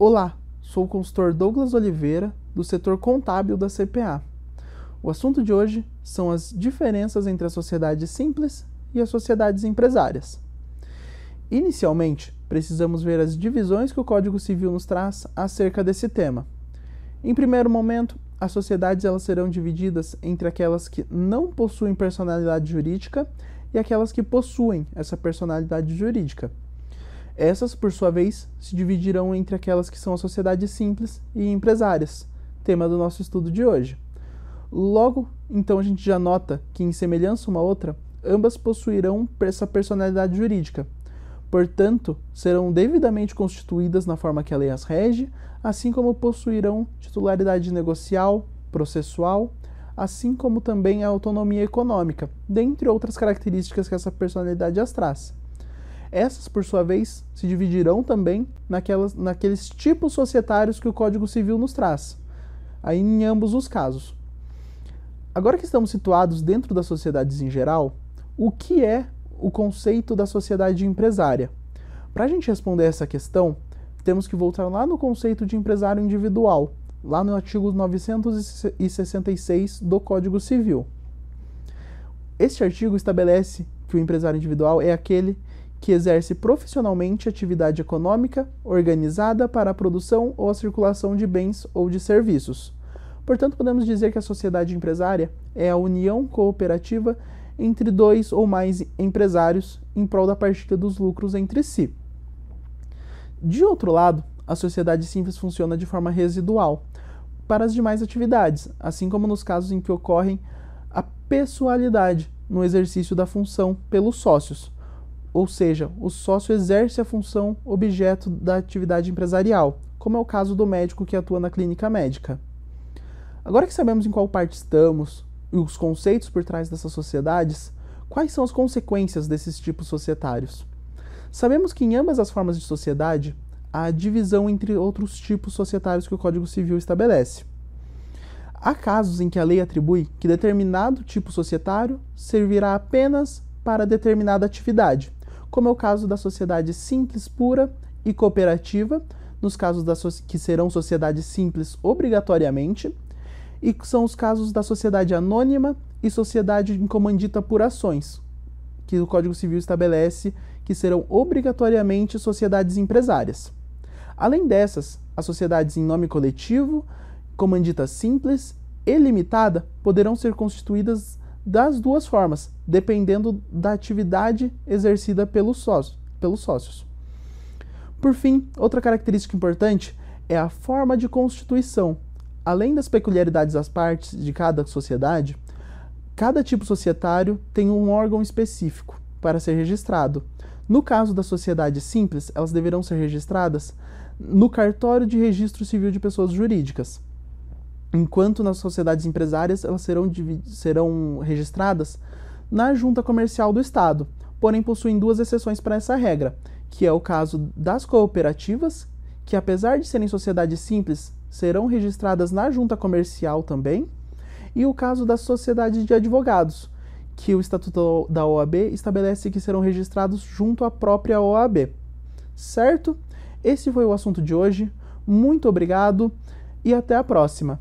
Olá, sou o consultor Douglas Oliveira, do setor contábil da CPA. O assunto de hoje são as diferenças entre as sociedades simples e as sociedades empresárias. Inicialmente, precisamos ver as divisões que o Código Civil nos traz acerca desse tema. Em primeiro momento, as sociedades elas serão divididas entre aquelas que não possuem personalidade jurídica e aquelas que possuem essa personalidade jurídica. Essas, por sua vez, se dividirão entre aquelas que são as sociedades simples e empresárias, tema do nosso estudo de hoje. Logo, então a gente já nota que, em semelhança uma outra, ambas possuirão essa personalidade jurídica. Portanto, serão devidamente constituídas na forma que a lei as rege, assim como possuirão titularidade negocial, processual, assim como também a autonomia econômica, dentre outras características que essa personalidade as traz. Essas, por sua vez, se dividirão também naquelas, naqueles tipos societários que o Código Civil nos traz, aí em ambos os casos. Agora que estamos situados dentro das sociedades em geral, o que é o conceito da sociedade empresária? Para a gente responder essa questão, temos que voltar lá no conceito de empresário individual, lá no artigo 966 do Código Civil. Este artigo estabelece que o empresário individual é aquele que exerce profissionalmente atividade econômica organizada para a produção ou a circulação de bens ou de serviços. Portanto, podemos dizer que a sociedade empresária é a união cooperativa entre dois ou mais empresários em prol da partilha dos lucros entre si. De outro lado, a sociedade simples funciona de forma residual para as demais atividades, assim como nos casos em que ocorrem a pessoalidade no exercício da função pelos sócios ou seja, o sócio exerce a função objeto da atividade empresarial, como é o caso do médico que atua na clínica médica. Agora que sabemos em qual parte estamos e os conceitos por trás dessas sociedades, quais são as consequências desses tipos societários? Sabemos que em ambas as formas de sociedade há divisão entre outros tipos societários que o Código Civil estabelece. Há casos em que a lei atribui que determinado tipo societário servirá apenas para determinada atividade, como é o caso da sociedade simples pura e cooperativa, nos casos da so que serão sociedades simples obrigatoriamente, e são os casos da sociedade anônima e sociedade em comandita por ações, que o Código Civil estabelece que serão obrigatoriamente sociedades empresárias. Além dessas, as sociedades em nome coletivo, comandita simples e limitada poderão ser constituídas das duas formas, dependendo da atividade exercida pelos sócios. Pelos sócios. Por fim, outra característica importante é a forma de constituição. Além das peculiaridades das partes de cada sociedade, cada tipo societário tem um órgão específico para ser registrado. No caso da sociedade simples, elas deverão ser registradas no cartório de registro civil de pessoas jurídicas enquanto nas sociedades empresárias elas serão, serão registradas na junta comercial do Estado, porém possuem duas exceções para essa regra, que é o caso das cooperativas, que apesar de serem sociedades simples, serão registradas na junta comercial também, e o caso das sociedades de advogados, que o Estatuto da OAB estabelece que serão registrados junto à própria OAB. Certo? Esse foi o assunto de hoje. Muito obrigado e até a próxima.